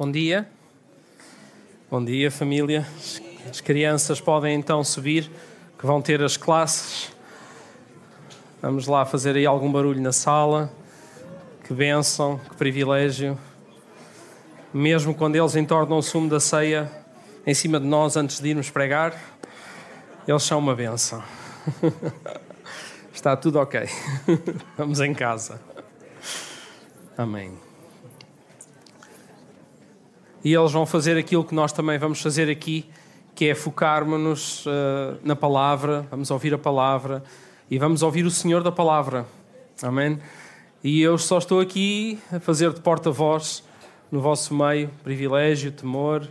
Bom dia. Bom dia, família. As crianças podem então subir, que vão ter as classes. Vamos lá fazer aí algum barulho na sala. Que bênção, que privilégio. Mesmo quando eles entornam o sumo da ceia em cima de nós antes de irmos pregar, eles são uma bênção. Está tudo ok. Vamos em casa. Amém. E eles vão fazer aquilo que nós também vamos fazer aqui, que é focarmos-nos uh, na palavra, vamos ouvir a palavra e vamos ouvir o Senhor da palavra. Amém? E eu só estou aqui a fazer de porta-voz no vosso meio, privilégio, temor.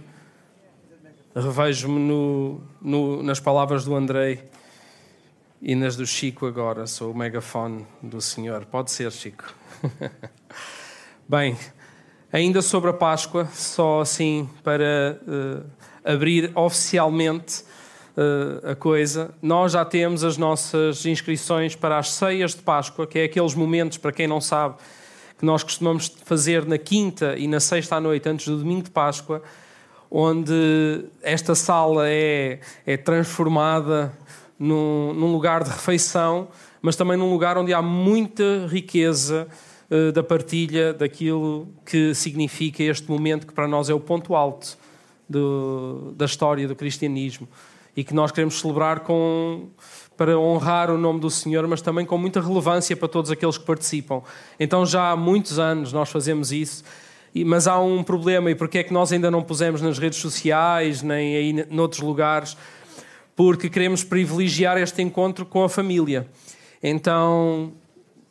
Revejo-me no, no, nas palavras do Andrei e nas do Chico agora. Sou o megafone do Senhor. Pode ser, Chico. Bem, ainda sobre a Páscoa, só assim para uh, abrir oficialmente uh, a coisa, nós já temos as nossas inscrições para as ceias de Páscoa, que é aqueles momentos, para quem não sabe, que nós costumamos fazer na quinta e na sexta à noite, antes do domingo de Páscoa, onde esta sala é, é transformada num, num lugar de refeição, mas também num lugar onde há muita riqueza eh, da partilha daquilo que significa este momento que para nós é o ponto alto do, da história do cristianismo e que nós queremos celebrar com para honrar o nome do Senhor, mas também com muita relevância para todos aqueles que participam. Então já há muitos anos nós fazemos isso, mas há um problema e porque é que nós ainda não pusemos nas redes sociais nem aí noutros lugares? Porque queremos privilegiar este encontro com a família. Então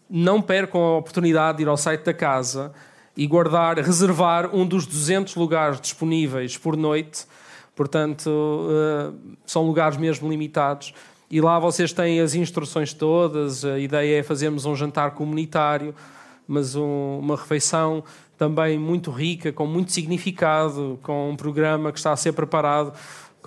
não percam a oportunidade de ir ao site da casa e guardar, reservar um dos 200 lugares disponíveis por noite. Portanto, uh, são lugares mesmo limitados. E lá vocês têm as instruções todas. A ideia é fazermos um jantar comunitário, mas um, uma refeição também muito rica, com muito significado, com um programa que está a ser preparado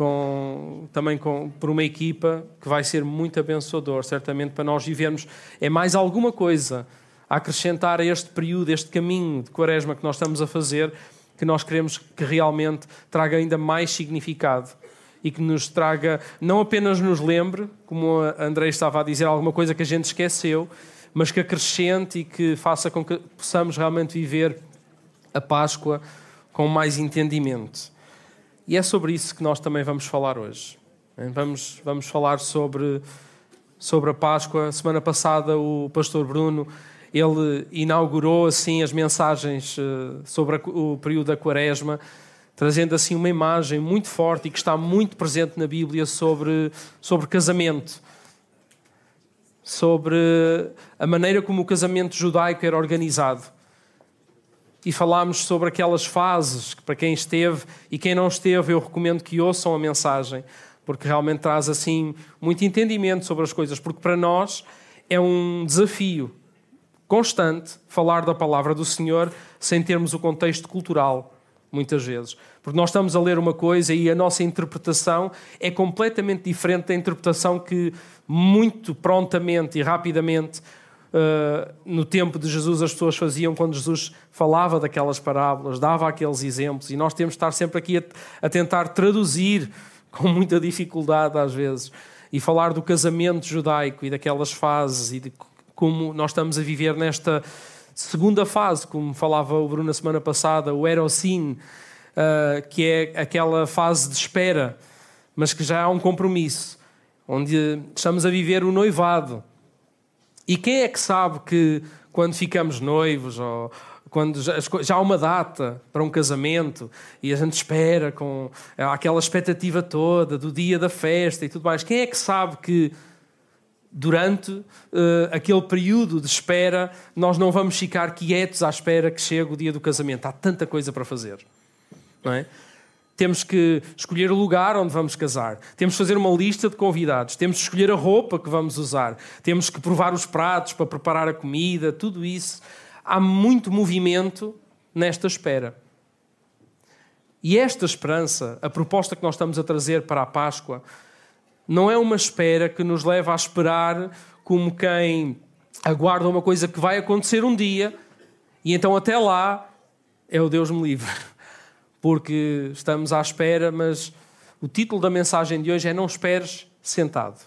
com, também com, por uma equipa que vai ser muito abençoador, certamente, para nós vivermos. É mais alguma coisa a acrescentar a este período, este caminho de quaresma que nós estamos a fazer, que nós queremos que realmente traga ainda mais significado e que nos traga, não apenas nos lembre, como a André estava a dizer, alguma coisa que a gente esqueceu, mas que acrescente e que faça com que possamos realmente viver a Páscoa com mais entendimento. E é sobre isso que nós também vamos falar hoje. Vamos, vamos falar sobre, sobre a Páscoa. Semana passada, o pastor Bruno ele inaugurou assim as mensagens eh, sobre o período da Quaresma, trazendo assim uma imagem muito forte e que está muito presente na Bíblia sobre, sobre casamento, sobre a maneira como o casamento judaico era organizado e falámos sobre aquelas fases que, para quem esteve e quem não esteve, eu recomendo que ouçam a mensagem, porque realmente traz assim muito entendimento sobre as coisas, porque para nós é um desafio constante falar da palavra do Senhor sem termos o contexto cultural, muitas vezes. Porque nós estamos a ler uma coisa e a nossa interpretação é completamente diferente da interpretação que muito prontamente e rapidamente uh, no tempo de Jesus as pessoas faziam quando Jesus falava daquelas parábolas, dava aqueles exemplos, e nós temos de estar sempre aqui a, a tentar traduzir com muita dificuldade às vezes e falar do casamento judaico e daquelas fases e de como nós estamos a viver nesta segunda fase, como falava o Bruno na semana passada, o Erocin, uh, que é aquela fase de espera, mas que já há um compromisso, onde estamos a viver o noivado. E quem é que sabe que quando ficamos noivos ou quando já, já, há uma data para um casamento e a gente espera com aquela expectativa toda do dia da festa e tudo mais, quem é que sabe que durante uh, aquele período de espera nós não vamos ficar quietos à espera que chegue o dia do casamento? Há tanta coisa para fazer, não é? Temos que escolher o lugar onde vamos casar. Temos que fazer uma lista de convidados. Temos que escolher a roupa que vamos usar. Temos que provar os pratos para preparar a comida. Tudo isso. Há muito movimento nesta espera. E esta esperança, a proposta que nós estamos a trazer para a Páscoa, não é uma espera que nos leva a esperar como quem aguarda uma coisa que vai acontecer um dia e então até lá é o Deus me livre. Porque estamos à espera, mas o título da mensagem de hoje é Não esperes sentado.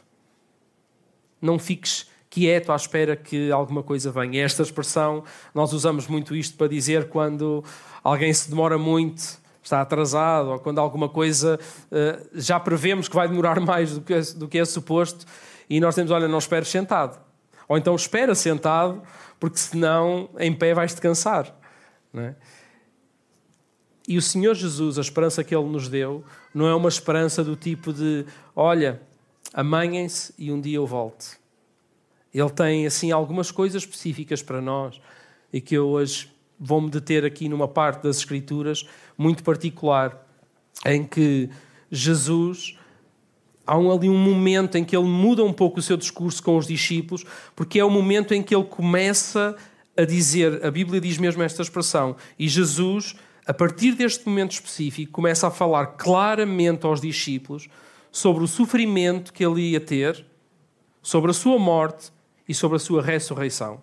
Não fiques quieto à espera que alguma coisa venha. Esta expressão, nós usamos muito isto para dizer quando alguém se demora muito, está atrasado, ou quando alguma coisa uh, já prevemos que vai demorar mais do que, é, do que é suposto, e nós temos, olha, não esperes sentado. Ou então espera sentado, porque senão em pé vais-te cansar. Não é? E o Senhor Jesus, a esperança que Ele nos deu, não é uma esperança do tipo de: olha, amanhem-se e um dia eu volto. Ele tem, assim, algumas coisas específicas para nós e que eu hoje vou-me deter aqui numa parte das Escrituras muito particular, em que Jesus. Há um, ali um momento em que ele muda um pouco o seu discurso com os discípulos, porque é o momento em que ele começa a dizer, a Bíblia diz mesmo esta expressão, e Jesus a partir deste momento específico, começa a falar claramente aos discípulos sobre o sofrimento que ele ia ter, sobre a sua morte e sobre a sua ressurreição.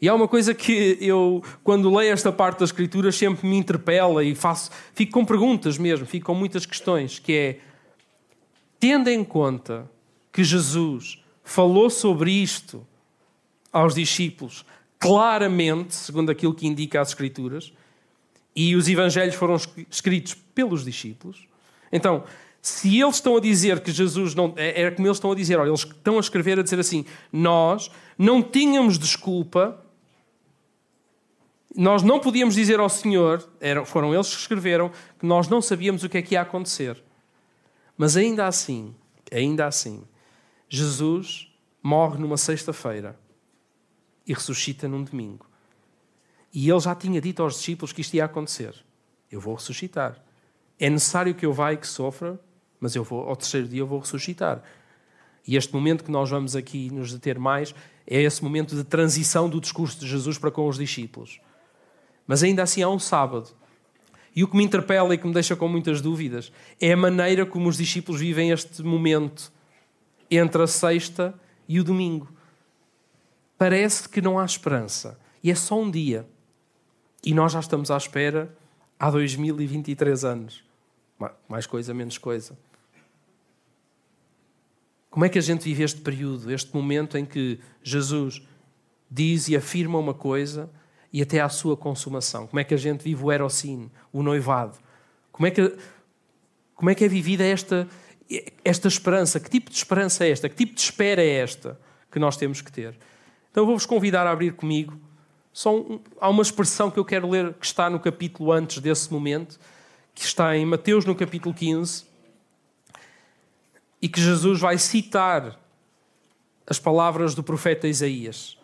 E há uma coisa que eu, quando leio esta parte das Escrituras, sempre me interpela e faço, fico com perguntas mesmo, fico com muitas questões, que é, tendo em conta que Jesus falou sobre isto aos discípulos claramente, segundo aquilo que indica as Escrituras, e os Evangelhos foram escritos pelos discípulos. Então, se eles estão a dizer que Jesus não. É, é como eles estão a dizer, olha, eles estão a escrever a dizer assim: nós não tínhamos desculpa, nós não podíamos dizer ao Senhor, eram, foram eles que escreveram, que nós não sabíamos o que é que ia acontecer. Mas ainda assim, ainda assim, Jesus morre numa sexta-feira e ressuscita num domingo. E ele já tinha dito aos discípulos que isto ia acontecer. Eu vou ressuscitar. É necessário que eu vá e que sofra, mas eu vou, ao terceiro dia eu vou ressuscitar. E este momento que nós vamos aqui nos deter mais é esse momento de transição do discurso de Jesus para com os discípulos. Mas ainda assim há um sábado. E o que me interpela e que me deixa com muitas dúvidas é a maneira como os discípulos vivem este momento entre a sexta e o domingo parece que não há esperança. E é só um dia. E nós já estamos à espera há 2023 anos. Mais coisa, menos coisa. Como é que a gente vive este período, este momento em que Jesus diz e afirma uma coisa e até à sua consumação? Como é que a gente vive o erocine, o noivado? Como é que, como é, que é vivida esta, esta esperança? Que tipo de esperança é esta? Que tipo de espera é esta que nós temos que ter? Então vou-vos convidar a abrir comigo. Só um, há uma expressão que eu quero ler que está no capítulo antes desse momento, que está em Mateus no capítulo 15, e que Jesus vai citar as palavras do profeta Isaías.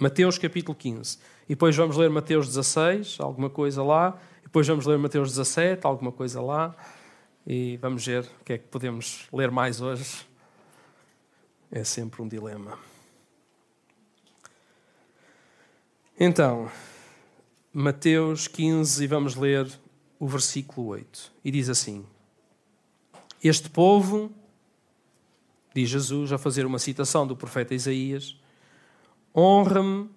Mateus capítulo 15. E depois vamos ler Mateus 16, alguma coisa lá. E depois vamos ler Mateus 17, alguma coisa lá e vamos ver o que é que podemos ler mais hoje. É sempre um dilema. Então, Mateus 15, e vamos ler o versículo 8. E diz assim: Este povo, diz Jesus, a fazer uma citação do profeta Isaías, honra-me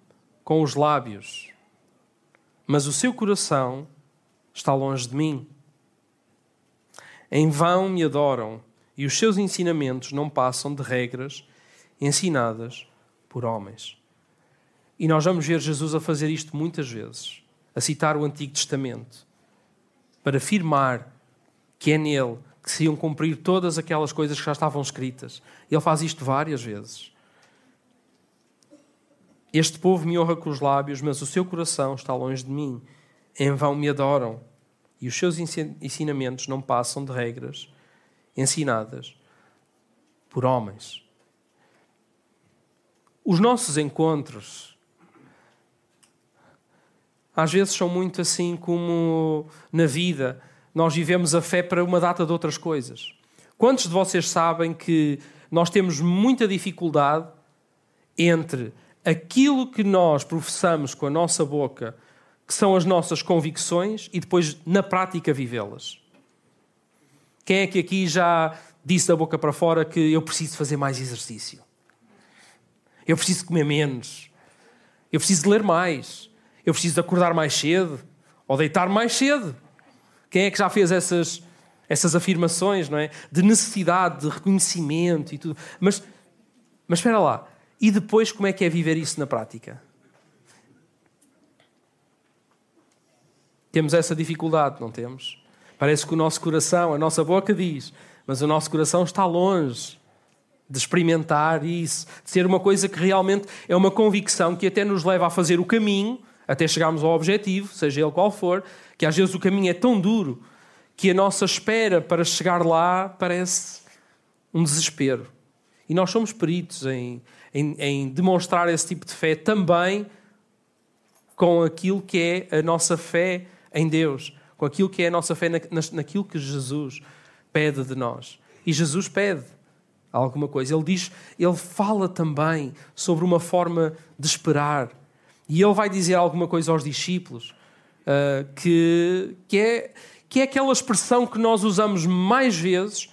com os lábios, mas o seu coração está longe de mim. Em vão me adoram e os seus ensinamentos não passam de regras ensinadas por homens. E nós vamos ver Jesus a fazer isto muitas vezes, a citar o Antigo Testamento, para afirmar que é nele que se iam cumprir todas aquelas coisas que já estavam escritas. Ele faz isto várias vezes. Este povo me honra com os lábios, mas o seu coração está longe de mim. Em vão me adoram e os seus ensinamentos não passam de regras ensinadas por homens. Os nossos encontros às vezes são muito assim como na vida nós vivemos a fé para uma data de outras coisas. Quantos de vocês sabem que nós temos muita dificuldade entre aquilo que nós professamos com a nossa boca que são as nossas convicções e depois, na prática, vivê-las. Quem é que aqui já disse da boca para fora que eu preciso fazer mais exercício? Eu preciso comer menos. Eu preciso ler mais. Eu preciso acordar mais cedo ou deitar mais cedo. Quem é que já fez essas, essas afirmações, não é? De necessidade, de reconhecimento e tudo. Mas, mas espera lá. E depois como é que é viver isso na prática? Temos essa dificuldade, não temos? Parece que o nosso coração, a nossa boca diz, mas o nosso coração está longe de experimentar isso, de ser uma coisa que realmente é uma convicção que até nos leva a fazer o caminho até chegarmos ao objetivo, seja ele qual for, que às vezes o caminho é tão duro que a nossa espera para chegar lá parece um desespero. E nós somos peritos em, em, em demonstrar esse tipo de fé também com aquilo que é a nossa fé em Deus, com aquilo que é a nossa fé na, naquilo que Jesus pede de nós. E Jesus pede alguma coisa. Ele diz, ele fala também sobre uma forma de esperar. E ele vai dizer alguma coisa aos discípulos uh, que, que, é, que é aquela expressão que nós usamos mais vezes,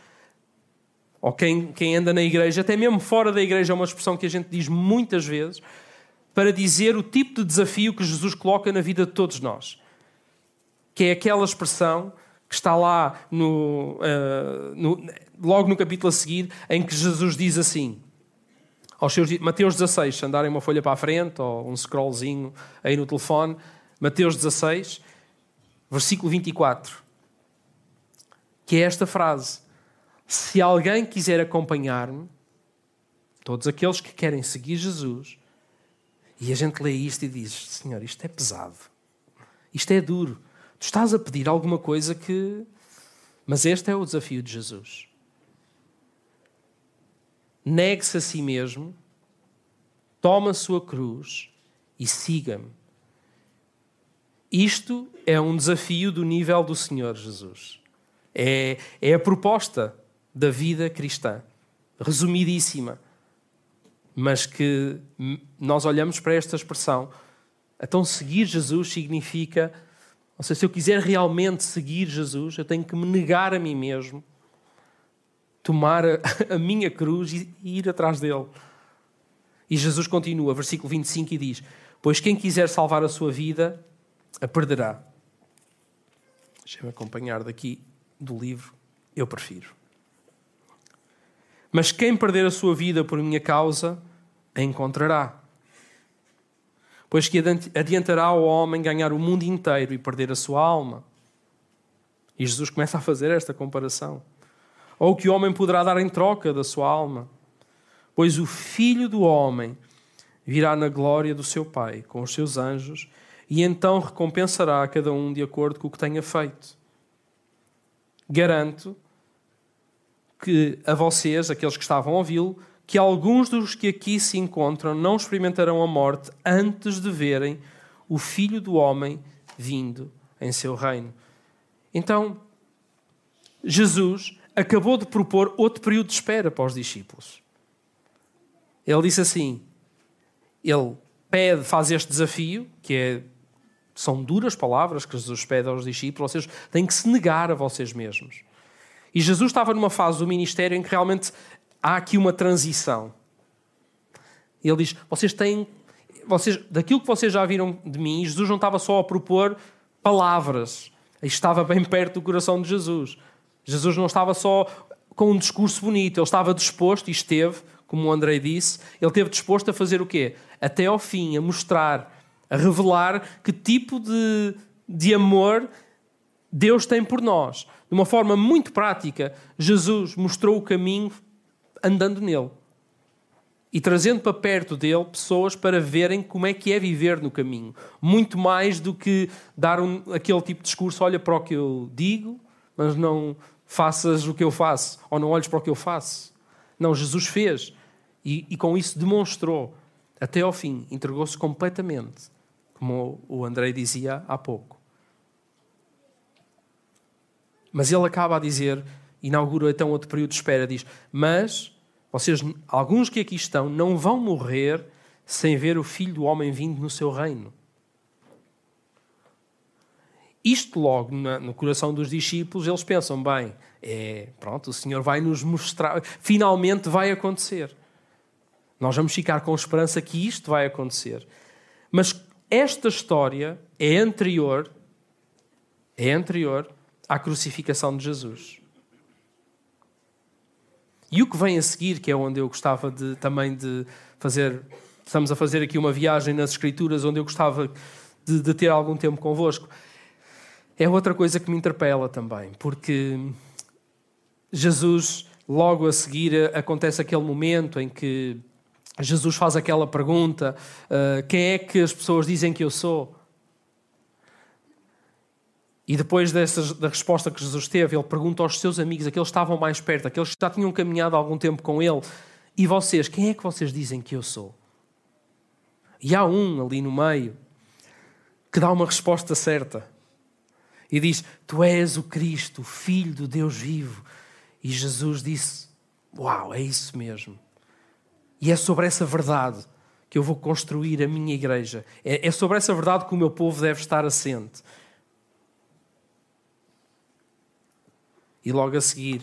ou quem, quem anda na igreja, até mesmo fora da igreja, é uma expressão que a gente diz muitas vezes, para dizer o tipo de desafio que Jesus coloca na vida de todos nós que é aquela expressão que está lá no, uh, no, logo no capítulo a seguir, em que Jesus diz assim, aos seus, Mateus 16, se andarem uma folha para a frente ou um scrollzinho aí no telefone, Mateus 16, versículo 24, que é esta frase: Se alguém quiser acompanhar-me, todos aqueles que querem seguir Jesus, e a gente lê isto e diz: Senhor, isto é pesado, isto é duro. Tu estás a pedir alguma coisa que. Mas este é o desafio de Jesus. Negue-se a si mesmo, toma a sua cruz e siga-me. Isto é um desafio do nível do Senhor Jesus. É, é a proposta da vida cristã, resumidíssima, mas que nós olhamos para esta expressão. Então, seguir Jesus significa ou seja, se eu quiser realmente seguir Jesus, eu tenho que me negar a mim mesmo, tomar a, a minha cruz e, e ir atrás dele. E Jesus continua, versículo 25, e diz: Pois quem quiser salvar a sua vida, a perderá. Deixa-me acompanhar daqui do livro, eu prefiro. Mas quem perder a sua vida por minha causa, a encontrará pois que adiantará ao homem ganhar o mundo inteiro e perder a sua alma. E Jesus começa a fazer esta comparação. Ou que o homem poderá dar em troca da sua alma, pois o filho do homem virá na glória do seu Pai com os seus anjos e então recompensará a cada um de acordo com o que tenha feito. Garanto que a vocês, aqueles que estavam a ouvi-lo, que alguns dos que aqui se encontram não experimentarão a morte antes de verem o Filho do Homem vindo em seu reino. Então, Jesus acabou de propor outro período de espera para os discípulos. Ele disse assim: ele pede, faz este desafio, que é, são duras palavras que Jesus pede aos discípulos, vocês têm que se negar a vocês mesmos. E Jesus estava numa fase do ministério em que realmente há aqui uma transição. Ele diz: vocês têm, vocês, daquilo que vocês já viram de mim, Jesus não estava só a propor palavras, estava bem perto do coração de Jesus. Jesus não estava só com um discurso bonito, ele estava disposto e esteve, como o Andrei disse, ele esteve disposto a fazer o quê? Até ao fim, a mostrar, a revelar que tipo de, de amor Deus tem por nós. De uma forma muito prática, Jesus mostrou o caminho andando nele e trazendo para perto dele pessoas para verem como é que é viver no caminho. Muito mais do que dar um, aquele tipo de discurso: olha para o que eu digo, mas não faças o que eu faço, ou não olhes para o que eu faço. Não, Jesus fez e, e com isso demonstrou até ao fim, entregou-se completamente, como o Andrei dizia há pouco. Mas ele acaba a dizer, inaugura então outro período de espera, diz: Mas vocês, alguns que aqui estão, não vão morrer sem ver o Filho do Homem vindo no seu reino. Isto logo no coração dos discípulos, eles pensam, bem, é, pronto, o Senhor vai nos mostrar, finalmente vai acontecer. Nós vamos ficar com esperança que isto vai acontecer. Mas esta história é anterior, é anterior à crucificação de Jesus. E o que vem a seguir, que é onde eu gostava de, também de fazer, estamos a fazer aqui uma viagem nas Escrituras, onde eu gostava de, de ter algum tempo convosco, é outra coisa que me interpela também, porque Jesus, logo a seguir, acontece aquele momento em que Jesus faz aquela pergunta: uh, quem é que as pessoas dizem que eu sou? E depois dessas, da resposta que Jesus teve, ele pergunta aos seus amigos, aqueles que estavam mais perto, aqueles que já tinham caminhado algum tempo com ele, e vocês, quem é que vocês dizem que eu sou? E há um ali no meio que dá uma resposta certa e diz: Tu és o Cristo, Filho do Deus vivo. E Jesus disse: Uau, é isso mesmo. E é sobre essa verdade que eu vou construir a minha igreja. É, é sobre essa verdade que o meu povo deve estar assente. E logo a seguir,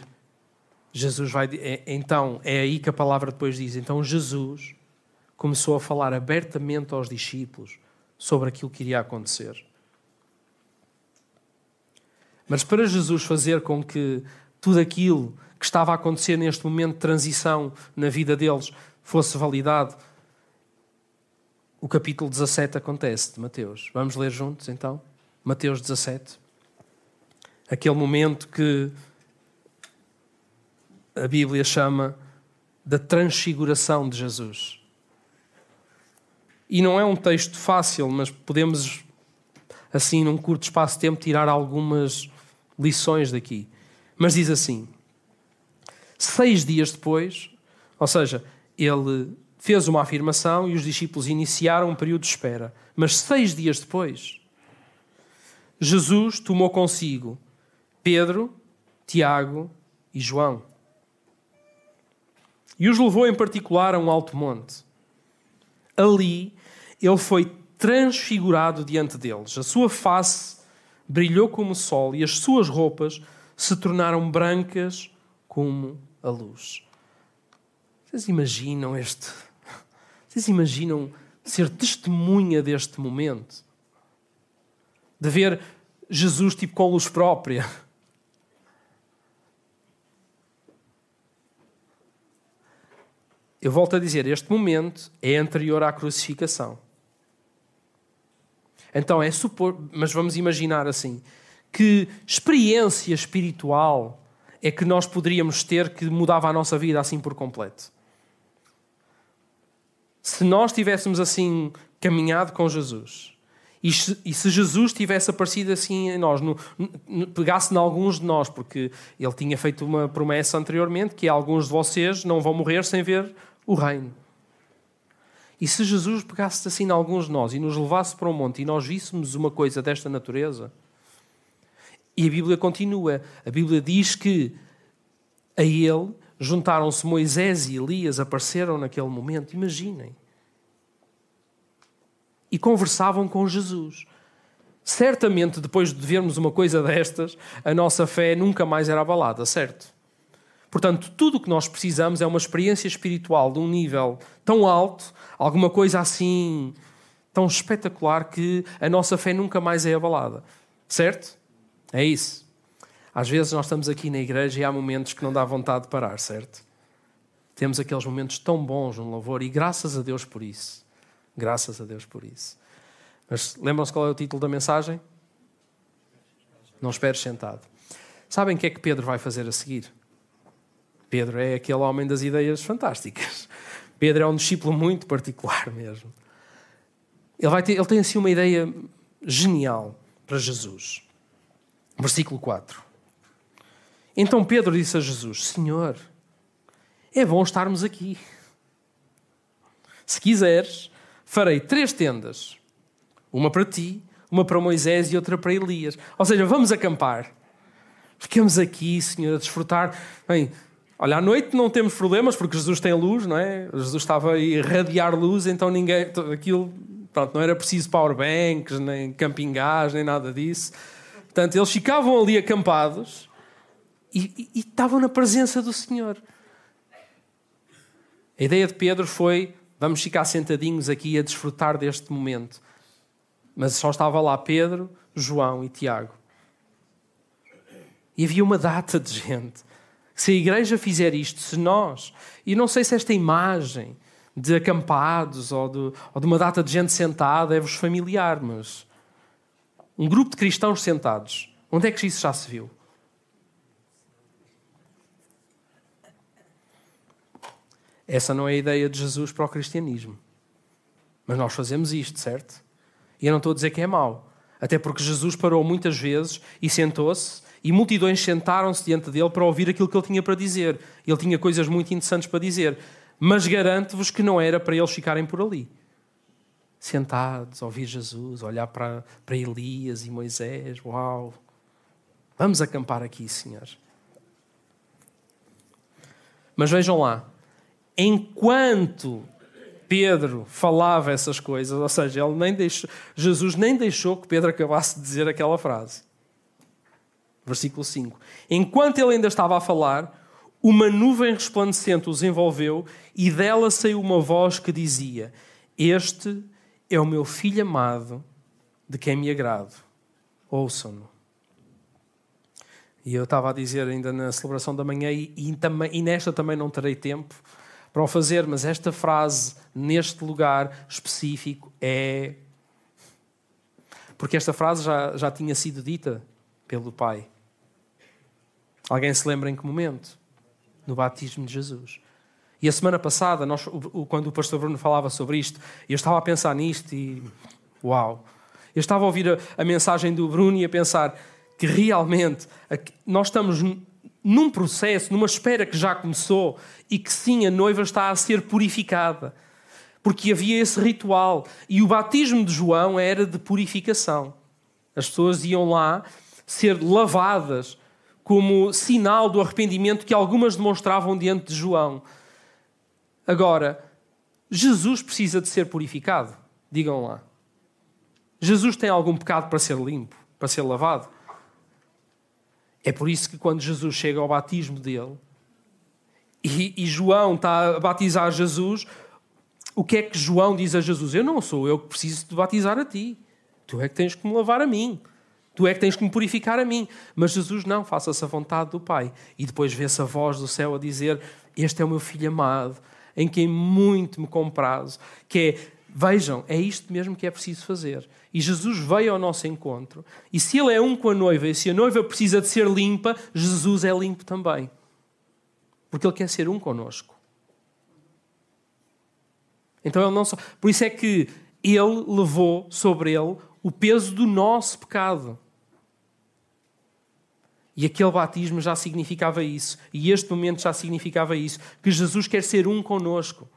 Jesus vai. É, então, é aí que a palavra depois diz: então Jesus começou a falar abertamente aos discípulos sobre aquilo que iria acontecer. Mas para Jesus fazer com que tudo aquilo que estava a acontecer neste momento de transição na vida deles fosse validado, o capítulo 17 acontece de Mateus. Vamos ler juntos então? Mateus 17. Aquele momento que a Bíblia chama da transfiguração de Jesus. E não é um texto fácil, mas podemos, assim, num curto espaço de tempo, tirar algumas lições daqui. Mas diz assim: seis dias depois, ou seja, ele fez uma afirmação e os discípulos iniciaram um período de espera. Mas seis dias depois, Jesus tomou consigo Pedro, Tiago e João e os levou em particular a um alto monte. Ali ele foi transfigurado diante deles. A sua face brilhou como o sol e as suas roupas se tornaram brancas como a luz. Vocês imaginam este? Vocês imaginam ser testemunha deste momento? De ver Jesus tipo com luz própria? Eu volto a dizer, este momento é anterior à crucificação. Então é supor, mas vamos imaginar assim, que experiência espiritual é que nós poderíamos ter que mudava a nossa vida assim por completo. Se nós tivéssemos assim caminhado com Jesus, e se, Jesus tivesse aparecido assim em nós, no, no, pegasse em alguns de nós, porque ele tinha feito uma promessa anteriormente que alguns de vocês não vão morrer sem ver o reino. E se Jesus pegasse assim em alguns de nós e nos levasse para um monte e nós víssemos uma coisa desta natureza, e a Bíblia continua, a Bíblia diz que a ele juntaram-se Moisés e Elias, apareceram naquele momento, imaginem. E conversavam com Jesus. Certamente, depois de vermos uma coisa destas, a nossa fé nunca mais era abalada, certo? Portanto, tudo o que nós precisamos é uma experiência espiritual de um nível tão alto, alguma coisa assim tão espetacular que a nossa fé nunca mais é abalada. Certo? É isso. Às vezes nós estamos aqui na igreja e há momentos que não dá vontade de parar, certo? Temos aqueles momentos tão bons no louvor e graças a Deus por isso. Graças a Deus por isso. Mas lembram-se qual é o título da mensagem? Não esperes sentado. Sabem o que é que Pedro vai fazer a seguir? Pedro é aquele homem das ideias fantásticas. Pedro é um discípulo muito particular mesmo. Ele, vai ter, ele tem assim uma ideia genial para Jesus. Versículo 4. Então Pedro disse a Jesus: Senhor, é bom estarmos aqui. Se quiseres, farei três tendas: uma para ti, uma para Moisés e outra para Elias. Ou seja, vamos acampar. Ficamos aqui, Senhor, a desfrutar. Bem, Olha, à noite não temos problemas porque Jesus tem luz, não é? Jesus estava a irradiar luz, então ninguém. Aquilo. Pronto, não era preciso powerbanks, nem camping gás, nem nada disso. Portanto, eles ficavam ali acampados e, e, e estavam na presença do Senhor. A ideia de Pedro foi Vamos ficar sentadinhos aqui a desfrutar deste momento. Mas só estava lá Pedro, João e Tiago. E havia uma data de gente. Se a igreja fizer isto, se nós, e não sei se esta imagem de acampados ou de, ou de uma data de gente sentada é-vos familiar, mas um grupo de cristãos sentados, onde é que isso já se viu? Essa não é a ideia de Jesus para o cristianismo. Mas nós fazemos isto, certo? E eu não estou a dizer que é mau. Até porque Jesus parou muitas vezes e sentou-se e multidões sentaram-se diante dele para ouvir aquilo que ele tinha para dizer. Ele tinha coisas muito interessantes para dizer. Mas garanto-vos que não era para eles ficarem por ali. Sentados, ouvir Jesus, olhar para, para Elias e Moisés. Uau! Vamos acampar aqui, Senhor. Mas vejam lá, enquanto Pedro falava essas coisas, ou seja, ele nem deixou, Jesus nem deixou que Pedro acabasse de dizer aquela frase. Versículo 5. Enquanto ele ainda estava a falar, uma nuvem resplandecente os envolveu e dela saiu uma voz que dizia: Este é o meu filho amado, de quem me agrado. Ouçam-no. E eu estava a dizer ainda na celebração da manhã, e, e, e nesta também não terei tempo para o fazer, mas esta frase, neste lugar específico, é. Porque esta frase já, já tinha sido dita pelo Pai. Alguém se lembra em que momento? No batismo de Jesus. E a semana passada, nós, quando o pastor Bruno falava sobre isto, eu estava a pensar nisto e. Uau! Eu estava a ouvir a, a mensagem do Bruno e a pensar que realmente nós estamos num processo, numa espera que já começou e que sim, a noiva está a ser purificada. Porque havia esse ritual. E o batismo de João era de purificação. As pessoas iam lá ser lavadas como sinal do arrependimento que algumas demonstravam diante de João. Agora, Jesus precisa de ser purificado? Digam lá. Jesus tem algum pecado para ser limpo, para ser lavado? É por isso que quando Jesus chega ao batismo dele e, e, João está a batizar Jesus, o que é que João diz a Jesus? Eu não sou eu que preciso de batizar a ti. Tu é que tens que me lavar a mim. Tu é que tens que me purificar a mim. Mas Jesus não, faça-se a vontade do Pai. E depois vê-se a voz do céu a dizer: Este é o meu filho amado, em quem muito me comprazo. Que é, vejam, é isto mesmo que é preciso fazer. E Jesus veio ao nosso encontro. E se ele é um com a noiva, e se a noiva precisa de ser limpa, Jesus é limpo também. Porque ele quer ser um conosco. Então ele não só. Por isso é que ele levou sobre ele o peso do nosso pecado. E aquele batismo já significava isso. E este momento já significava isso. Que Jesus quer ser um conosco.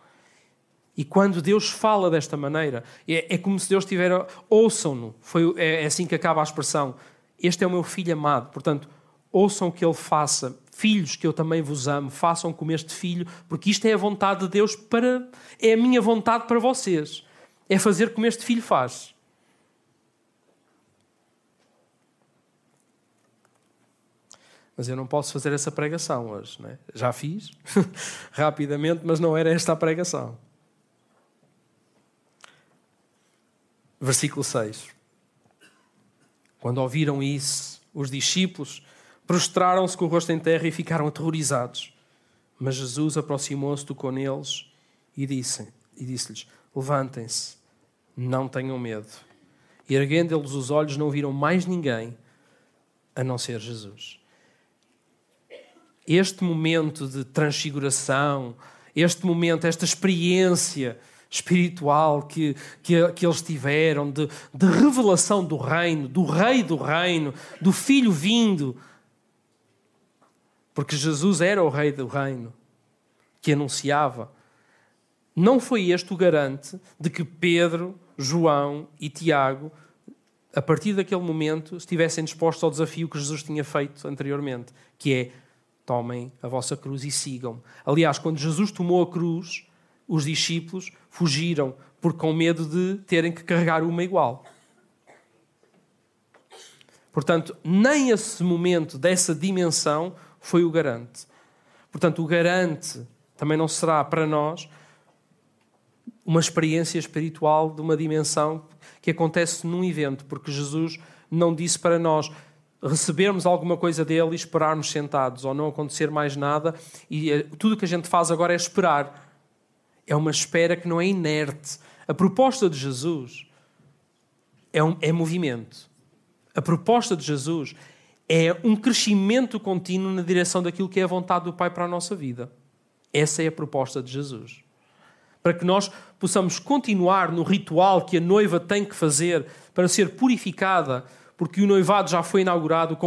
E quando Deus fala desta maneira, é, é como se Deus estiver. Ouçam-no. É, é assim que acaba a expressão. Este é o meu filho amado. Portanto, ouçam o que ele faça. Filhos que eu também vos amo, façam como este filho, porque isto é a vontade de Deus para. É a minha vontade para vocês. É fazer como este filho faz. Mas eu não posso fazer essa pregação hoje. Né? Já fiz, rapidamente, mas não era esta a pregação. Versículo 6. Quando ouviram isso, os discípulos prostraram-se com o rosto em terra e ficaram aterrorizados. Mas Jesus aproximou-se, tocou neles e disse-lhes: disse Levantem-se, não tenham medo. E erguendo eles os olhos, não viram mais ninguém a não ser Jesus. Este momento de transfiguração, este momento, esta experiência espiritual que, que, que eles tiveram, de, de revelação do reino, do rei do reino, do filho vindo. Porque Jesus era o rei do reino que anunciava. Não foi este o garante de que Pedro, João e Tiago, a partir daquele momento, estivessem dispostos ao desafio que Jesus tinha feito anteriormente, que é tomem a vossa cruz e sigam. Aliás, quando Jesus tomou a cruz, os discípulos fugiram por com medo de terem que carregar uma igual. Portanto, nem esse momento dessa dimensão foi o garante. Portanto, o garante também não será para nós uma experiência espiritual de uma dimensão que acontece num evento, porque Jesus não disse para nós recebermos alguma coisa dele e esperarmos sentados, ou não acontecer mais nada, e eh, tudo o que a gente faz agora é esperar. É uma espera que não é inerte. A proposta de Jesus é, um, é movimento. A proposta de Jesus é um crescimento contínuo na direção daquilo que é a vontade do Pai para a nossa vida. Essa é a proposta de Jesus. Para que nós possamos continuar no ritual que a noiva tem que fazer para ser purificada, porque o noivado já foi inaugurado,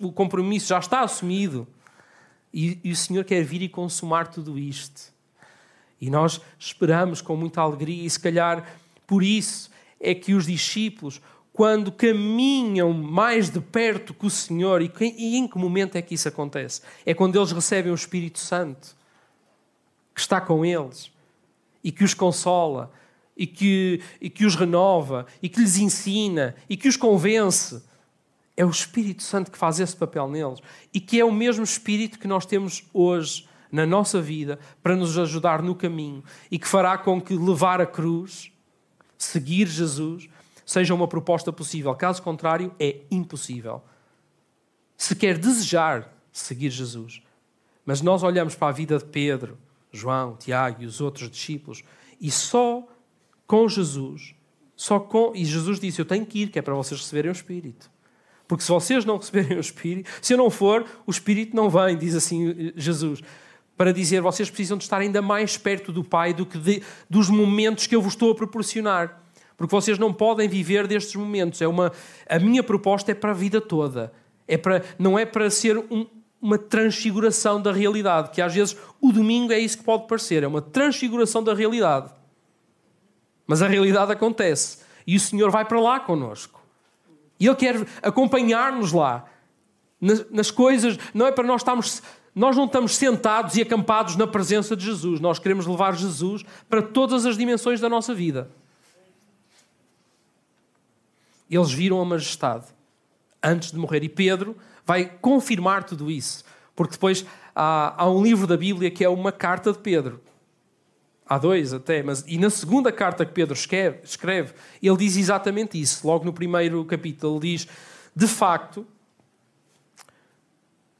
o compromisso já está assumido. E, e o Senhor quer vir e consumar tudo isto. E nós esperamos com muita alegria, e se calhar por isso é que os discípulos, quando caminham mais de perto com o Senhor, e, e em que momento é que isso acontece? É quando eles recebem o Espírito Santo, que está com eles, e que os consola, e que, e que os renova, e que lhes ensina, e que os convence. É o Espírito Santo que faz esse papel neles, e que é o mesmo Espírito que nós temos hoje na nossa vida para nos ajudar no caminho e que fará com que levar a cruz, seguir Jesus, seja uma proposta possível. Caso contrário, é impossível. Se quer desejar seguir Jesus, mas nós olhamos para a vida de Pedro, João, Tiago e os outros discípulos e só com Jesus, só com e Jesus disse: Eu tenho que ir, que é para vocês receberem o Espírito. Porque se vocês não receberem o Espírito, se eu não for, o Espírito não vem, diz assim Jesus. Para dizer, vocês precisam de estar ainda mais perto do Pai do que de, dos momentos que eu vos estou a proporcionar porque vocês não podem viver destes momentos. É uma, a minha proposta é para a vida toda. É para, não é para ser um, uma transfiguração da realidade, que às vezes o domingo é isso que pode parecer, é uma transfiguração da realidade. Mas a realidade acontece e o Senhor vai para lá conosco. E Ele quer acompanhar-nos lá. Nas, nas coisas, não é para nós estarmos nós não estamos sentados e acampados na presença de Jesus. Nós queremos levar Jesus para todas as dimensões da nossa vida. Eles viram a majestade antes de morrer. E Pedro vai confirmar tudo isso. Porque depois há, há um livro da Bíblia que é uma carta de Pedro. Há dois até, mas e na segunda carta que Pedro escreve, ele diz exatamente isso. Logo no primeiro capítulo, ele diz: De facto,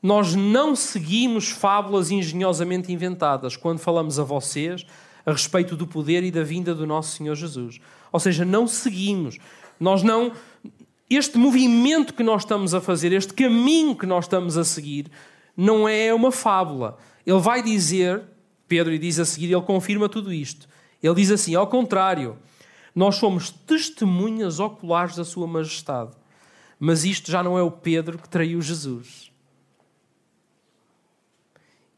nós não seguimos fábulas engenhosamente inventadas quando falamos a vocês a respeito do poder e da vinda do nosso Senhor Jesus. Ou seja, não seguimos. Nós não. Este movimento que nós estamos a fazer, este caminho que nós estamos a seguir, não é uma fábula. Ele vai dizer, Pedro diz a seguir, ele confirma tudo isto. Ele diz assim: ao contrário, nós somos testemunhas oculares da Sua Majestade. Mas isto já não é o Pedro que traiu Jesus.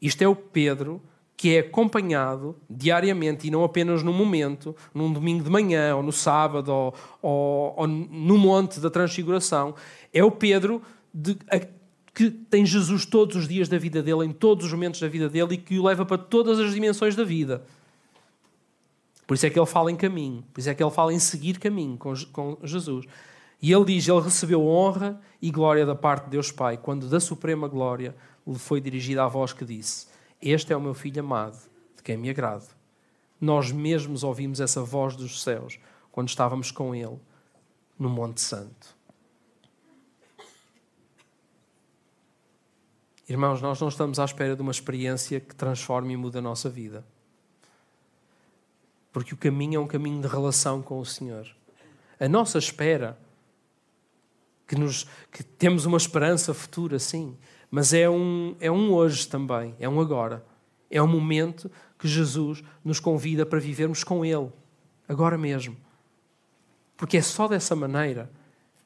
Isto é o Pedro que é acompanhado diariamente e não apenas no momento, num domingo de manhã, ou no sábado, ou, ou, ou no monte da transfiguração, é o Pedro de, a, que tem Jesus todos os dias da vida dele, em todos os momentos da vida dele e que o leva para todas as dimensões da vida. Por isso é que ele fala em caminho, por isso é que ele fala em seguir caminho com, com Jesus. E ele diz: Ele recebeu honra e glória da parte de Deus Pai, quando da suprema glória lhe foi dirigida a voz que disse este é o meu filho amado, de quem me agrado. Nós mesmos ouvimos essa voz dos céus quando estávamos com ele no Monte Santo. Irmãos, nós não estamos à espera de uma experiência que transforme e mude a nossa vida. Porque o caminho é um caminho de relação com o Senhor. A nossa espera, que, nos, que temos uma esperança futura, sim, mas é um, é um hoje também, é um agora. É um momento que Jesus nos convida para vivermos com Ele, agora mesmo. Porque é só dessa maneira,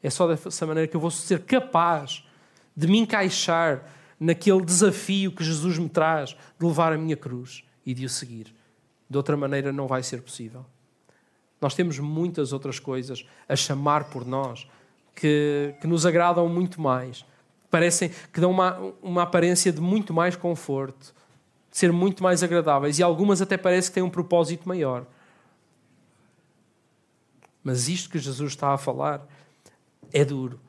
é só dessa maneira que eu vou ser capaz de me encaixar naquele desafio que Jesus me traz de levar a minha cruz e de o seguir. De outra maneira, não vai ser possível. Nós temos muitas outras coisas a chamar por nós que, que nos agradam muito mais parecem que dão uma, uma aparência de muito mais conforto, de ser muito mais agradáveis e algumas até parece que têm um propósito maior. Mas isto que Jesus está a falar é duro.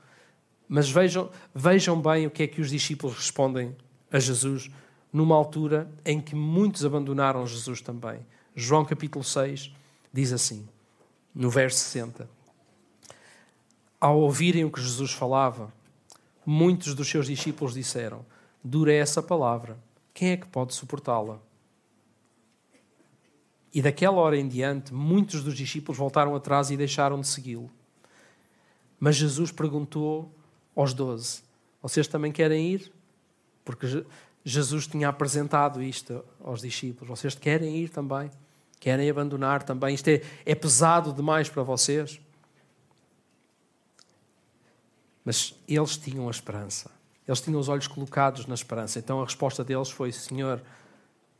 Mas vejam, vejam bem o que é que os discípulos respondem a Jesus numa altura em que muitos abandonaram Jesus também. João capítulo 6, diz assim, no verso 60. Ao ouvirem o que Jesus falava, muitos dos seus discípulos disseram: Dura é essa palavra, quem é que pode suportá-la? E daquela hora em diante, muitos dos discípulos voltaram atrás e deixaram de segui-lo. Mas Jesus perguntou aos doze: Vocês também querem ir? Porque Jesus tinha apresentado isto aos discípulos: Vocês querem ir também? Querem abandonar também? Isto é, é pesado demais para vocês? Mas eles tinham a esperança. Eles tinham os olhos colocados na esperança. Então a resposta deles foi: Senhor,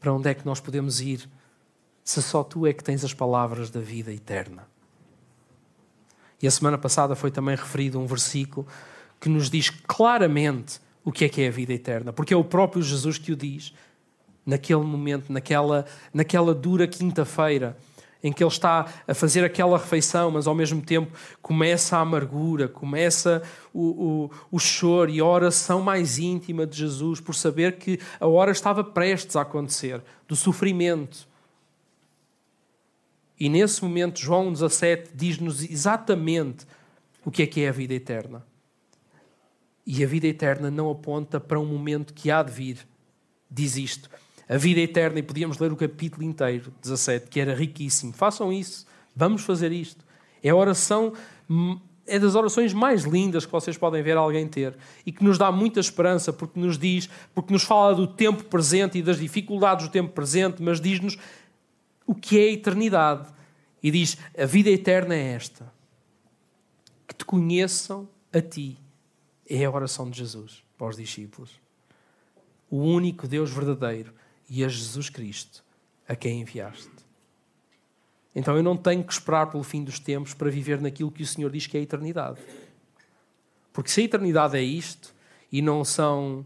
para onde é que nós podemos ir se só tu é que tens as palavras da vida eterna? E a semana passada foi também referido um versículo que nos diz claramente o que é que é a vida eterna, porque é o próprio Jesus que o diz naquele momento, naquela, naquela dura quinta-feira, em que ele está a fazer aquela refeição, mas ao mesmo tempo começa a amargura, começa o, o, o choro e a oração mais íntima de Jesus, por saber que a hora estava prestes a acontecer, do sofrimento. E nesse momento, João 17 diz-nos exatamente o que é que é a vida eterna. E a vida eterna não aponta para um momento que há de vir. Diz isto a vida eterna, e podíamos ler o capítulo inteiro, 17, que era riquíssimo. Façam isso, vamos fazer isto. É a oração, é das orações mais lindas que vocês podem ver alguém ter e que nos dá muita esperança, porque nos diz, porque nos fala do tempo presente e das dificuldades do tempo presente, mas diz-nos o que é a eternidade. E diz: a vida eterna é esta, que te conheçam a ti. É a oração de Jesus para os discípulos. O único Deus verdadeiro e a Jesus Cristo, a quem enviaste. Então eu não tenho que esperar pelo fim dos tempos para viver naquilo que o Senhor diz que é a eternidade. Porque se a eternidade é isto, e não, são,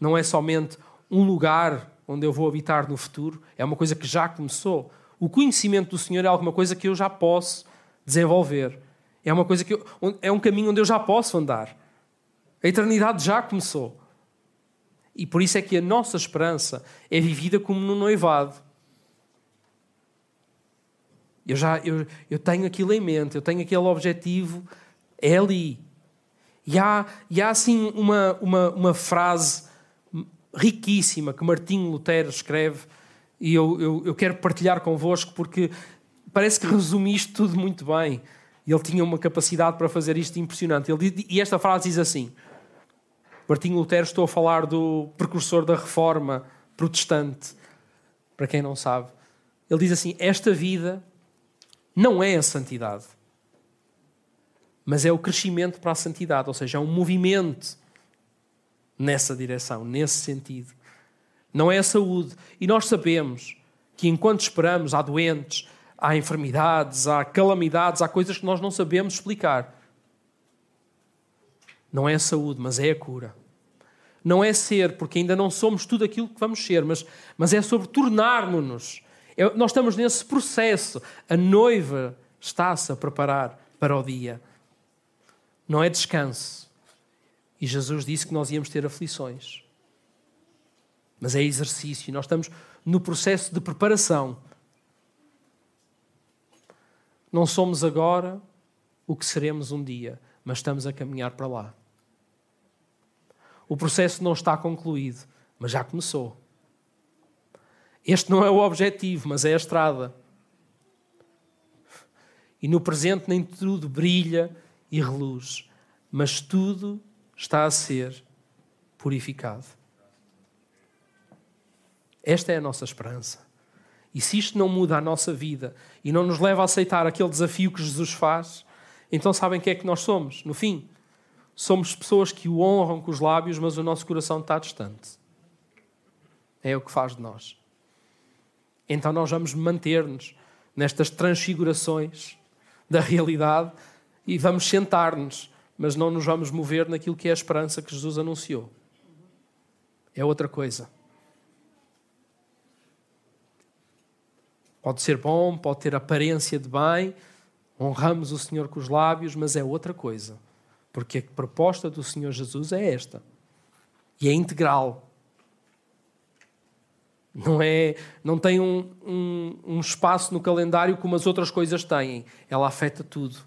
não é somente um lugar onde eu vou habitar no futuro, é uma coisa que já começou. O conhecimento do Senhor é alguma coisa que eu já posso desenvolver. É uma coisa que eu, é um caminho onde eu já posso andar. A eternidade já começou. E por isso é que a nossa esperança é vivida como no noivado. Eu já eu, eu tenho aquilo em mente, eu tenho aquele objetivo, é ali. E há, e há assim uma, uma, uma frase riquíssima que Martinho Lutero escreve, e eu, eu, eu quero partilhar convosco porque parece que resume isto tudo muito bem. Ele tinha uma capacidade para fazer isto impressionante. Ele, e esta frase diz assim: Martinho Lutero, estou a falar do precursor da reforma protestante, para quem não sabe. Ele diz assim: Esta vida não é a santidade, mas é o crescimento para a santidade, ou seja, é um movimento nessa direção, nesse sentido. Não é a saúde. E nós sabemos que enquanto esperamos, há doentes, há enfermidades, há calamidades, há coisas que nós não sabemos explicar. Não é a saúde, mas é a cura. Não é ser, porque ainda não somos tudo aquilo que vamos ser, mas, mas é sobre tornarmos-nos. É, nós estamos nesse processo. A noiva está-se a preparar para o dia. Não é descanso. E Jesus disse que nós íamos ter aflições. Mas é exercício. Nós estamos no processo de preparação. Não somos agora o que seremos um dia, mas estamos a caminhar para lá. O processo não está concluído, mas já começou. Este não é o objetivo, mas é a estrada. E no presente nem tudo brilha e reluz, mas tudo está a ser purificado. Esta é a nossa esperança. E se isto não muda a nossa vida e não nos leva a aceitar aquele desafio que Jesus faz, então sabem quem é que nós somos? No fim, somos pessoas que o honram com os lábios, mas o nosso coração está distante. É o que faz de nós. Então nós vamos manter-nos nestas transfigurações da realidade e vamos sentar-nos, mas não nos vamos mover naquilo que é a esperança que Jesus anunciou. É outra coisa. Pode ser bom, pode ter aparência de bem, honramos o Senhor com os lábios, mas é outra coisa. Porque a proposta do Senhor Jesus é esta. E é integral. Não, é, não tem um, um, um espaço no calendário como as outras coisas têm. Ela afeta tudo.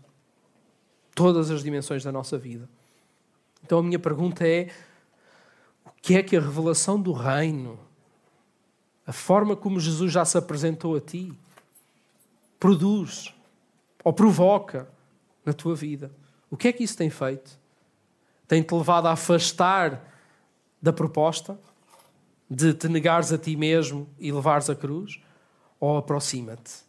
Todas as dimensões da nossa vida. Então a minha pergunta é: o que é que a revelação do reino, a forma como Jesus já se apresentou a ti, produz ou provoca na tua vida? O que é que isso tem feito? Tem-te levado a afastar da proposta? de te negares a ti mesmo e levares a cruz? Ou aproxima-te?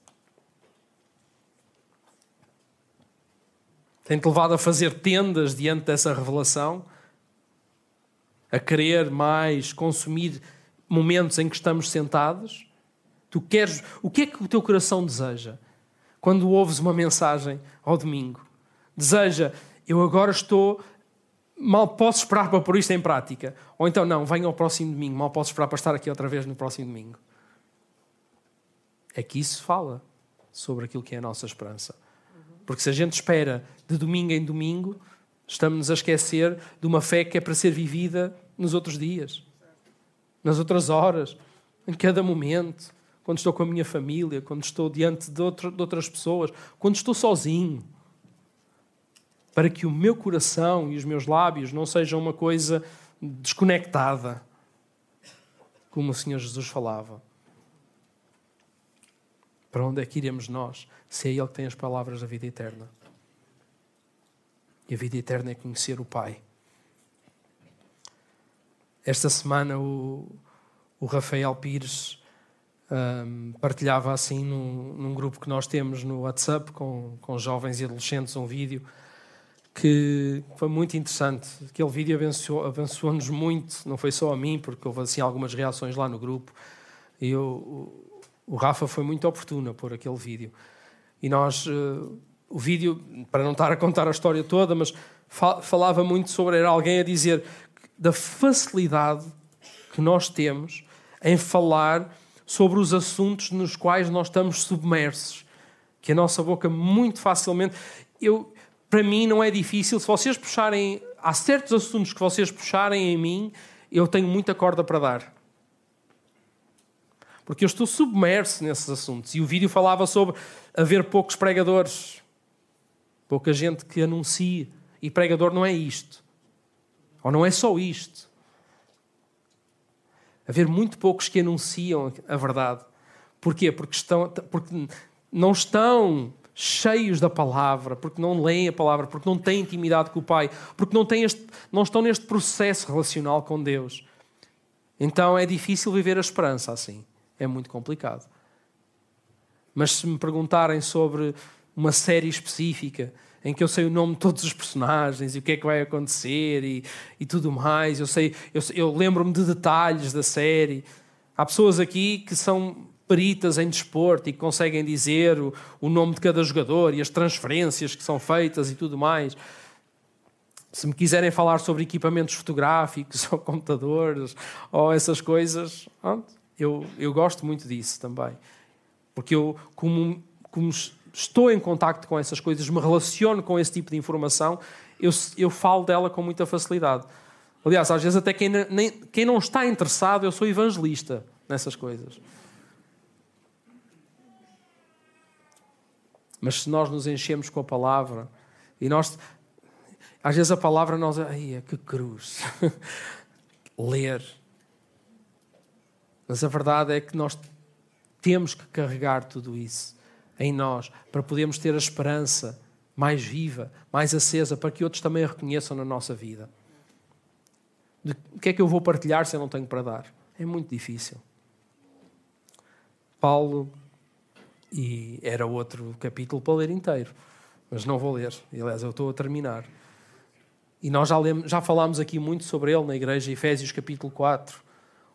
Tem-te levado a fazer tendas diante dessa revelação? A querer mais consumir momentos em que estamos sentados? Tu queres, o que é que o teu coração deseja? Quando ouves uma mensagem ao domingo, deseja, eu agora estou mal posso esperar para pôr isto em prática. Ou então, não, venha ao próximo domingo, mal posso esperar para estar aqui outra vez no próximo domingo. É que isso fala sobre aquilo que é a nossa esperança. Porque se a gente espera de domingo em domingo, estamos a esquecer de uma fé que é para ser vivida nos outros dias, nas outras horas, em cada momento, quando estou com a minha família, quando estou diante de, outro, de outras pessoas, quando estou sozinho para que o meu coração e os meus lábios não sejam uma coisa desconectada, como o Senhor Jesus falava. Para onde é que iremos nós, se é Ele que tem as palavras da vida eterna? E a vida eterna é conhecer o Pai. Esta semana o, o Rafael Pires um, partilhava assim num, num, grupo que nós temos no WhatsApp com, com jovens e adolescentes um vídeo que foi muito interessante. Aquele vídeo abençoou muito, não foi só a mim, porque houve assim algumas reações lá no grupo. E eu, o, o Rafa foi muito oportuno a pôr aquele vídeo. E nós, uh, o vídeo, para não estar a contar a história toda, mas falava muito sobre era alguém a dizer da facilidade que nós temos em falar sobre os assuntos nos quais nós estamos submersos. Que a nossa boca muito facilmente. Eu, para mim não é difícil. Se vocês puxarem, há certos assuntos que vocês puxarem em mim, eu tenho muita corda para dar. Porque eu estou submerso nesses assuntos. E o vídeo falava sobre haver poucos pregadores, pouca gente que anuncie. E pregador não é isto. Ou não é só isto. Haver muito poucos que anunciam a verdade. Porquê? Porque, estão, porque não estão cheios da palavra, porque não leem a palavra, porque não têm intimidade com o Pai, porque não, têm este, não estão neste processo relacional com Deus. Então é difícil viver a esperança assim. É muito complicado. Mas se me perguntarem sobre uma série específica em que eu sei o nome de todos os personagens e o que é que vai acontecer e, e tudo mais, eu sei, eu, eu lembro-me de detalhes da série. Há pessoas aqui que são peritas em desporto e que conseguem dizer o, o nome de cada jogador e as transferências que são feitas e tudo mais. Se me quiserem falar sobre equipamentos fotográficos ou computadores ou essas coisas, eu, eu gosto muito disso também. Porque eu, como, como estou em contacto com essas coisas, me relaciono com esse tipo de informação, eu, eu falo dela com muita facilidade. Aliás, às vezes até quem, nem, quem não está interessado, eu sou evangelista nessas coisas. Mas se nós nos enchemos com a palavra e nós. Às vezes a palavra nós. Ai, que cruz! Ler. Mas a verdade é que nós temos que carregar tudo isso em nós para podermos ter a esperança mais viva, mais acesa, para que outros também a reconheçam na nossa vida. De, o que é que eu vou partilhar se eu não tenho para dar? É muito difícil. Paulo e era outro capítulo para ler inteiro, mas não vou ler. Aliás, eu estou a terminar. E nós já, lemos, já falámos aqui muito sobre ele na igreja, Efésios capítulo 4,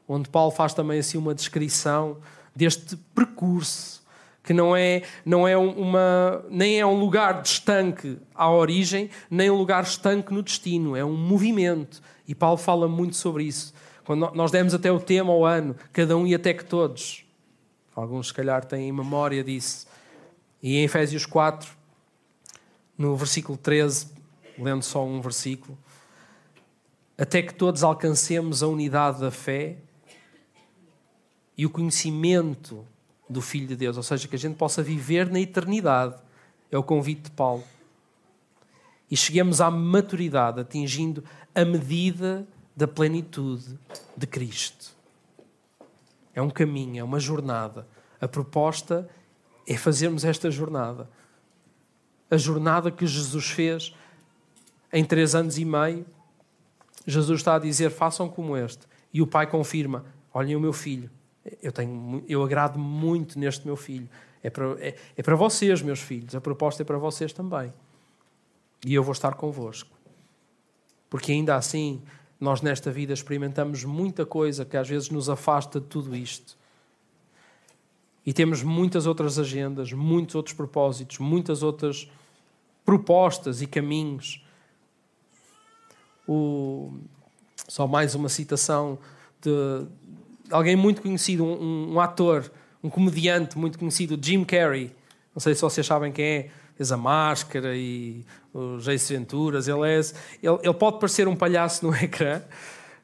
onde Paulo faz também assim uma descrição deste percurso que não é, não é uma, nem é um lugar de estanque à origem, nem um lugar estanque no destino, é um movimento. E Paulo fala muito sobre isso. Quando nós demos até o tema ao ano, cada um e até que todos. Alguns, se calhar, têm memória disso. E em Efésios 4, no versículo 13, lendo só um versículo, até que todos alcancemos a unidade da fé e o conhecimento do Filho de Deus, ou seja, que a gente possa viver na eternidade. É o convite de Paulo. E cheguemos à maturidade, atingindo a medida da plenitude de Cristo. É um caminho, é uma jornada. A proposta é fazermos esta jornada. A jornada que Jesus fez em três anos e meio. Jesus está a dizer: façam como este. E o pai confirma: olhem o meu filho. Eu, tenho, eu agrado muito neste meu filho. É para, é, é para vocês, meus filhos. A proposta é para vocês também. E eu vou estar convosco. Porque ainda assim, nós nesta vida experimentamos muita coisa que às vezes nos afasta de tudo isto. E temos muitas outras agendas, muitos outros propósitos, muitas outras propostas e caminhos. O... Só mais uma citação de alguém muito conhecido, um, um, ator, um comediante muito conhecido, Jim Carrey. Não sei se vocês sabem quem é. Fez a máscara e os Ace Venturas. Ele, é, ele, ele pode parecer um palhaço no ecrã,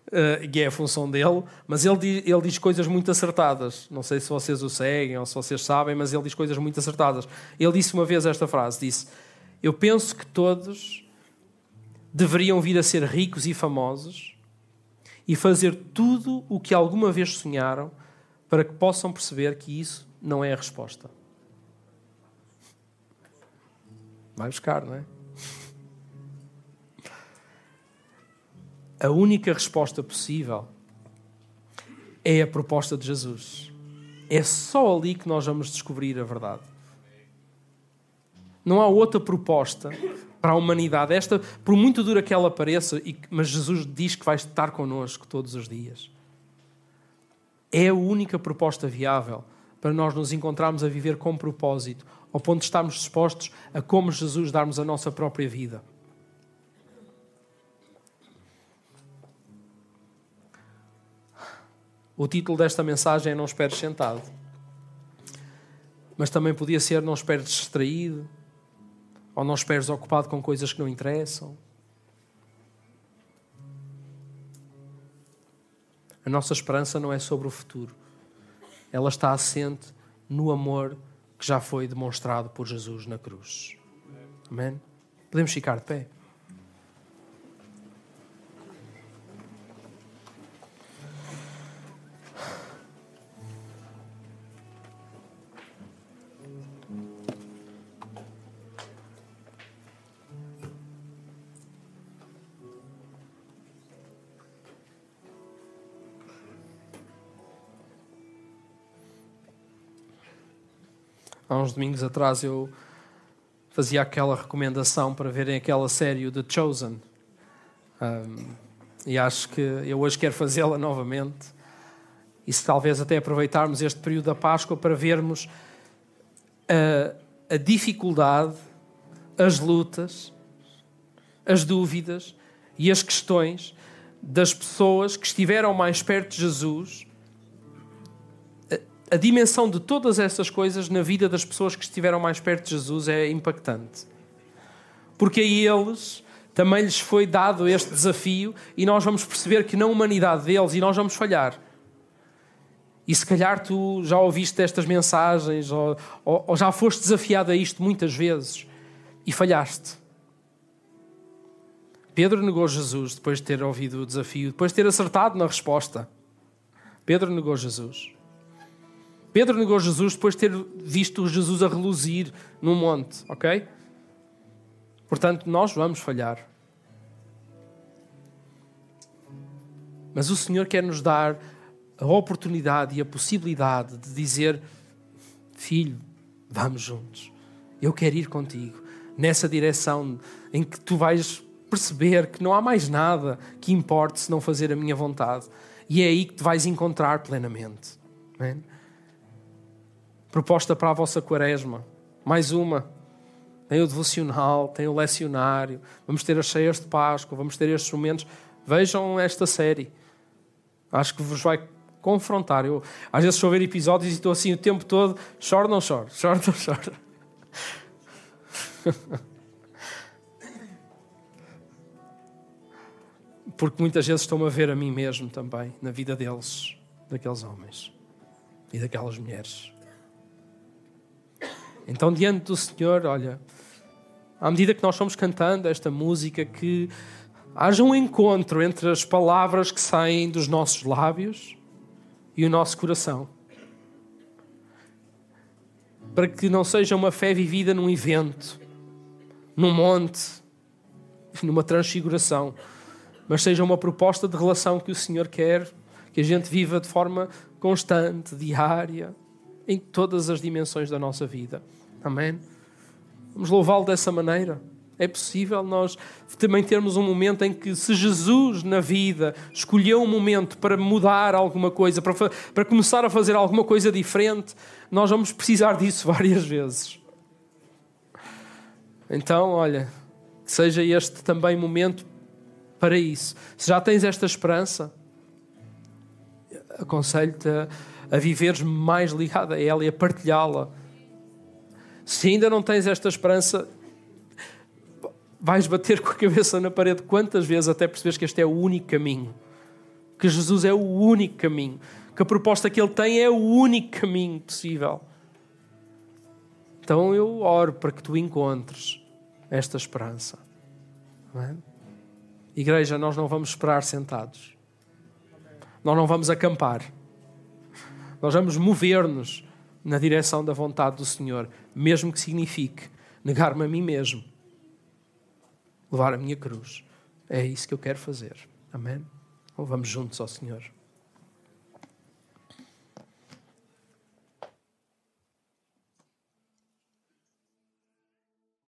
uh, que é a função dele, mas ele ele diz coisas muito acertadas. Não sei se vocês o seguem ou se vocês sabem, mas ele diz coisas muito acertadas. Ele disse uma vez esta frase: disse, Eu penso que todos deveriam vir a ser ricos e famosos e fazer tudo o que alguma vez sonharam para que possam perceber que isso não é a resposta. Vai buscar, não é? A única resposta possível é a proposta de Jesus. É só ali que nós vamos descobrir a verdade. Não há outra proposta para a humanidade. Esta, por muito dura que ela pareça, mas Jesus diz que vai estar connosco todos os dias. É a única proposta viável para nós nos encontrarmos a viver com propósito, ao ponto de estarmos dispostos a, como Jesus, darmos a nossa própria vida. O título desta mensagem é Não Esperes Sentado. Mas também podia ser Não Esperes Distraído, ou não esperes ocupado com coisas que não interessam. A nossa esperança não é sobre o futuro. Ela está assente no amor que já foi demonstrado por Jesus na cruz. Amém? Podemos ficar de pé. Domingos atrás eu fazia aquela recomendação para verem aquela série The Chosen. Um, e acho que eu hoje quero fazê-la novamente. E se talvez até aproveitarmos este período da Páscoa para vermos a, a dificuldade, as lutas, as dúvidas e as questões das pessoas que estiveram mais perto de Jesus a dimensão de todas essas coisas na vida das pessoas que estiveram mais perto de Jesus é impactante. Porque a eles também lhes foi dado este desafio e nós vamos perceber que na humanidade deles e nós vamos falhar. E se calhar tu já ouviste estas mensagens ou, ou, ou já foste desafiado a isto muitas vezes e falhaste. Pedro negou Jesus depois de ter ouvido o desafio, depois de ter acertado na resposta. Pedro negou Jesus. Pedro negou Jesus depois de ter visto Jesus a reluzir num monte, ok? Portanto, nós vamos falhar. Mas o Senhor quer nos dar a oportunidade e a possibilidade de dizer: Filho, vamos juntos. Eu quero ir contigo nessa direção em que tu vais perceber que não há mais nada que importe se não fazer a minha vontade. E é aí que te vais encontrar plenamente. Amém? Proposta para a vossa quaresma. Mais uma. Tem o devocional, tem o lecionário, vamos ter as cheias de Páscoa, vamos ter estes momentos. Vejam esta série. Acho que vos vai confrontar. Eu, às vezes, estou a ver episódios e estou assim o tempo todo: choro, não choro, choro, não choro. Porque muitas vezes estou-me a ver a mim mesmo também, na vida deles, daqueles homens. e daquelas mulheres. Então, diante do Senhor, olha, à medida que nós fomos cantando esta música, que haja um encontro entre as palavras que saem dos nossos lábios e o nosso coração. Para que não seja uma fé vivida num evento, num monte, numa transfiguração, mas seja uma proposta de relação que o Senhor quer que a gente viva de forma constante, diária, em todas as dimensões da nossa vida. Amém? Vamos louvá-lo dessa maneira. É possível nós também termos um momento em que, se Jesus na vida escolheu um momento para mudar alguma coisa, para, para começar a fazer alguma coisa diferente, nós vamos precisar disso várias vezes. Então, olha, que seja este também momento para isso. Se já tens esta esperança, aconselho-te a, a viveres mais ligado a ela e a partilhá-la. Se ainda não tens esta esperança, vais bater com a cabeça na parede quantas vezes até perceberes que este é o único caminho. Que Jesus é o único caminho. Que a proposta que Ele tem é o único caminho possível. Então eu oro para que tu encontres esta esperança. Amém? Igreja, nós não vamos esperar sentados. Nós não vamos acampar. Nós vamos mover-nos na direção da vontade do Senhor, mesmo que signifique negar-me a mim mesmo, levar a minha cruz. É isso que eu quero fazer. Amém? Ou vamos juntos ao Senhor.